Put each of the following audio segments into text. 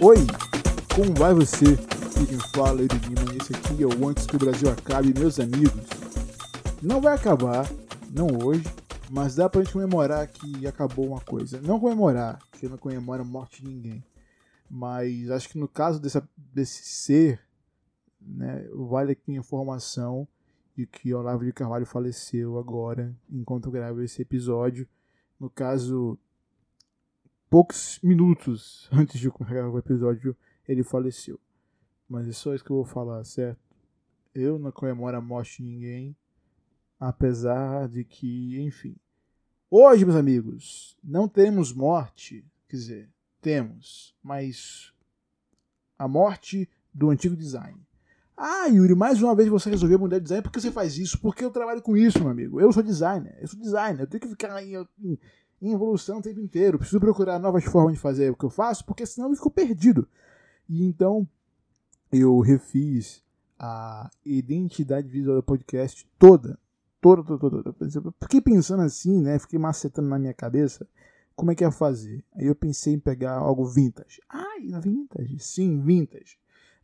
Oi, como vai você? Aqui quem fala é Lima, esse aqui é o Antes que o Brasil Acabe, meus amigos. Não vai acabar, não hoje, mas dá pra gente comemorar que acabou uma coisa. Não comemorar, que não comemora a morte de ninguém. Mas acho que no caso dessa, desse ser, né, vale aqui a informação de que Olavo de Carvalho faleceu agora, enquanto gravo esse episódio. No caso, poucos minutos antes de começar o episódio, ele faleceu. Mas é só isso que eu vou falar, certo? Eu não comemoro a morte de ninguém, apesar de que, enfim. Hoje, meus amigos, não temos morte, quer dizer, temos, mas a morte do antigo design. Ah, Yuri, mais uma vez você resolveu mudar de design. Por que você faz isso? Porque eu trabalho com isso, meu amigo. Eu sou designer. Eu sou designer. Eu tenho que ficar em, em, evolução o tempo inteiro. Preciso procurar novas formas de fazer o que eu faço, porque senão eu fico perdido. E então eu refiz a identidade visual do podcast toda. Toda, toda, toda. Fiquei pensando assim, né? Fiquei macetando na minha cabeça como é que ia fazer. Aí eu pensei em pegar algo vintage. Ai, vintage? Sim, vintage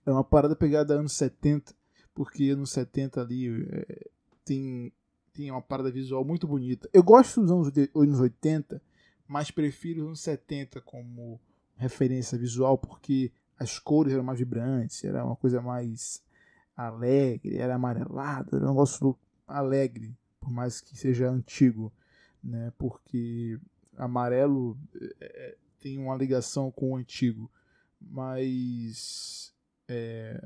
é uma parada pegada anos 70, porque anos 70 ali é, tem, tem uma parada visual muito bonita. Eu gosto dos anos, anos 80, mas prefiro os anos 70 como referência visual, porque as cores eram mais vibrantes, era uma coisa mais alegre, era amarelado, era um negócio alegre, por mais que seja antigo, né? Porque amarelo é, tem uma ligação com o antigo, mas é,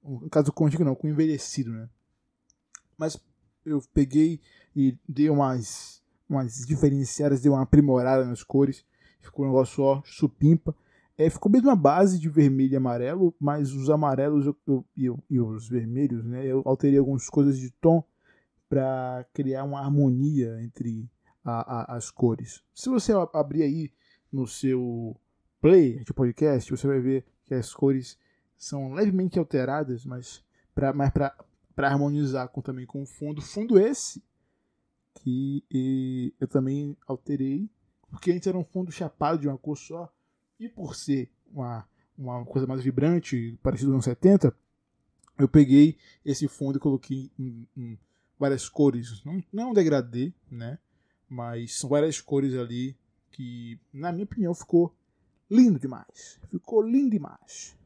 no caso com antigo não, com envelhecido, né? Mas eu peguei e dei umas, umas diferenciadas, dei uma aprimorada nas cores, ficou um negócio ó, supimpa. É, ficou mesmo uma base de vermelho e amarelo, mas os amarelos eu, eu, eu, e os vermelhos, né? Eu alterei algumas coisas de tom para criar uma harmonia entre a, a, as cores. Se você abrir aí no seu play de podcast, você vai ver que as cores são levemente alteradas, mas para para harmonizar com, também com o fundo. Fundo esse que e, eu também alterei, porque antes era um fundo chapado de uma cor só, e por ser uma, uma coisa mais vibrante, parecido com 70, eu peguei esse fundo e coloquei em, em várias cores. Não, não é degradê, né? Mas são várias cores ali que, na minha opinião, ficou lindo demais. Ficou lindo demais.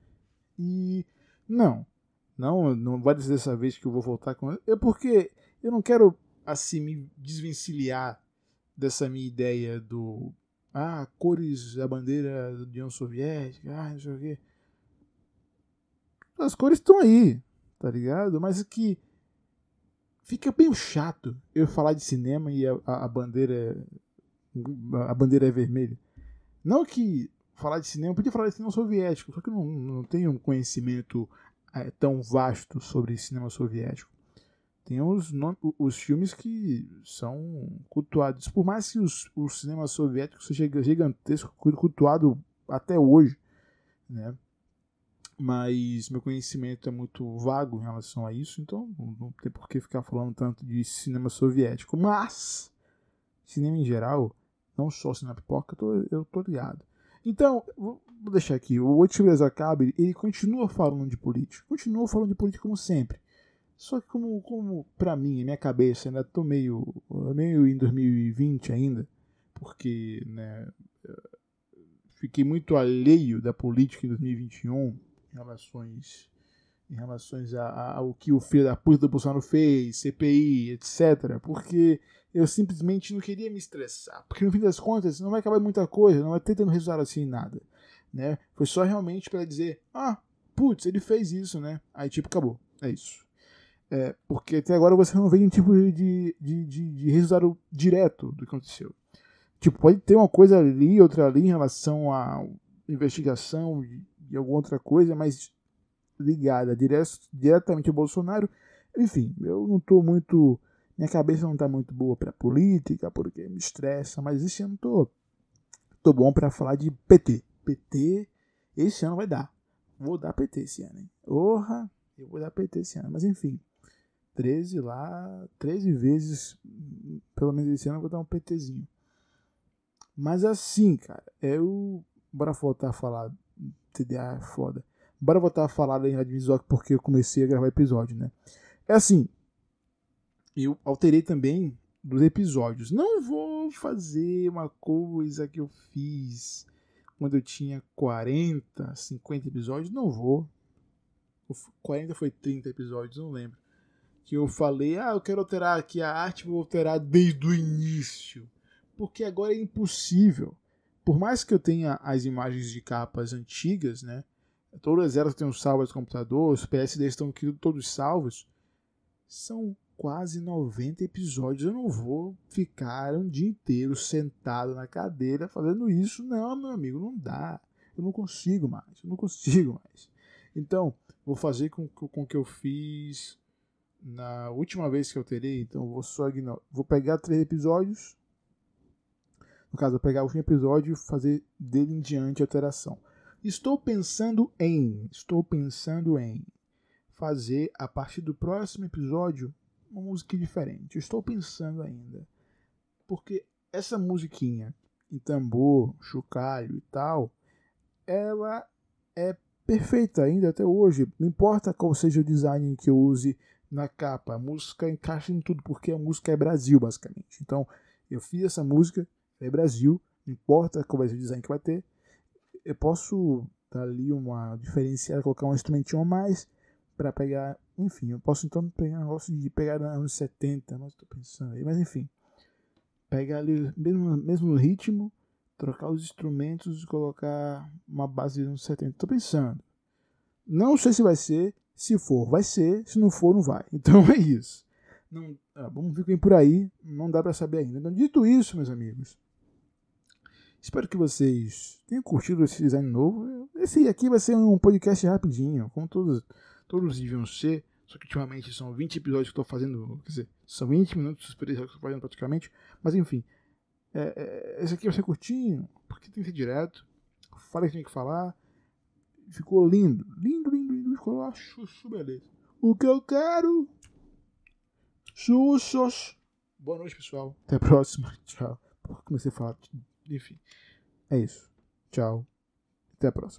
E não, não, não vai dizer dessa vez que eu vou voltar com é porque eu não quero assim me desvencilhar dessa minha ideia do ah, cores da bandeira da União Soviética, ah, não sei o quê. As cores estão aí, tá ligado? Mas é que fica bem chato eu falar de cinema e a, a, a bandeira a bandeira é vermelha. Não que falar de cinema, eu podia falar de cinema soviético, só que eu não, não tenho um conhecimento é, tão vasto sobre cinema soviético. Tem os, os filmes que são cultuados, por mais que os, o cinema soviético seja gigantesco, cultuado até hoje, né? mas meu conhecimento é muito vago em relação a isso, então não tem por que ficar falando tanto de cinema soviético. Mas, cinema em geral, não só cinema pipoca, eu tô, eu tô ligado. Então, vou deixar aqui, o Oitibres Acabe, ele continua falando de política, continua falando de política como sempre. Só que como, como para mim, minha cabeça, ainda tô meio, meio em 2020 ainda, porque, né, fiquei muito alheio da política em 2021 em relações em relações ao que o filho da puta do Bolsonaro fez, CPI, etc. Porque eu simplesmente não queria me estressar. Porque no fim das contas não vai acabar muita coisa, não vai ter tendo resultado assim nada. Né? Foi só realmente para dizer, ah, putz, ele fez isso, né? Aí tipo, acabou. É isso. É, porque até agora você não vê nenhum tipo de, de, de, de resultado direto do que aconteceu. Tipo, pode ter uma coisa ali, outra ali em relação à investigação e alguma outra coisa, mas ligada diretamente ao Bolsonaro. Enfim, eu não estou muito. Minha cabeça não está muito boa para política, porque me estressa, mas esse ano tô, tô bom para falar de PT. PT, esse ano vai dar. Vou dar PT esse ano, hein? Porra, eu vou dar PT esse ano. Mas enfim, 13 lá, 13 vezes, pelo menos esse ano eu vou dar um PTzinho. Mas assim, cara, eu. Bora voltar a falar TDA é foda. Bora voltar a falar da Radmizok porque eu comecei a gravar episódio, né? É assim, eu alterei também dos episódios. Não vou fazer uma coisa que eu fiz quando eu tinha 40, 50 episódios. Não vou. 40 foi 30 episódios, não lembro. Que eu falei, ah, eu quero alterar aqui a arte, vou alterar desde o início. Porque agora é impossível. Por mais que eu tenha as imagens de capas antigas, né? Todas elas têm um salvo no computador, os PSDs estão aqui todos salvos. São quase 90 episódios. Eu não vou ficar um dia inteiro sentado na cadeira fazendo isso. Não, meu amigo, não dá. Eu não consigo mais. Eu não consigo mais. Então, vou fazer com, com que eu fiz na última vez que eu terei. Então, vou só ignorar. Vou pegar três episódios. No caso, vou pegar o último episódio e fazer dele em diante alteração. Estou pensando em. Estou pensando em fazer a partir do próximo episódio uma música diferente. Eu estou pensando ainda. Porque essa musiquinha em tambor, chocalho e tal, ela é perfeita ainda até hoje. Não importa qual seja o design que eu use na capa, a música encaixa em tudo, porque a música é Brasil, basicamente. Então, eu fiz essa música, é Brasil, não importa qual vai ser o design que vai ter. Eu posso dar ali uma diferenciada, colocar um instrumentinho a mais para pegar enfim, eu posso então pegar um negócio de pegar anos 70, mas estou pensando aí. Mas enfim, pegar ali mesmo, mesmo ritmo, trocar os instrumentos e colocar uma base de anos 70. Estou pensando. Não sei se vai ser. Se for, vai ser. Se não for, não vai. Então é isso. Não, ah, vamos ver quem por aí. Não dá para saber ainda. Então, dito isso, meus amigos. Espero que vocês tenham curtido esse design novo. Esse aqui vai ser um podcast rapidinho, como todos, todos deviam ser. Só que ultimamente são 20 episódios que eu tô fazendo. Quer dizer, são 20 minutos de experiência que eu tô fazendo praticamente. Mas enfim. É, é, esse aqui vai ser curtinho, porque tem que ser direto. Falei que tinha que falar. Ficou lindo. Lindo, lindo, lindo. Ficou lá, chuchu, beleza. O que eu quero. Xuxos. Boa noite, pessoal. Até a próxima. Tchau. Comecei a falar. Enfim. É isso. Tchau. Até a próxima.